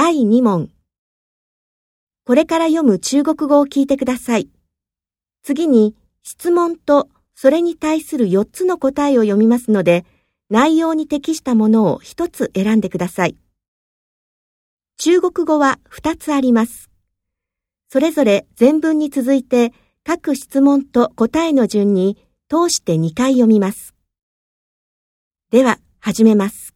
第2問。これから読む中国語を聞いてください。次に質問とそれに対する4つの答えを読みますので、内容に適したものを1つ選んでください。中国語は2つあります。それぞれ全文に続いて各質問と答えの順に通して2回読みます。では、始めます。